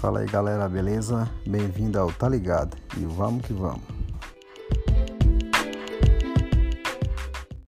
Fala aí galera, beleza? Bem-vindo ao Tá Ligado e vamos que vamos.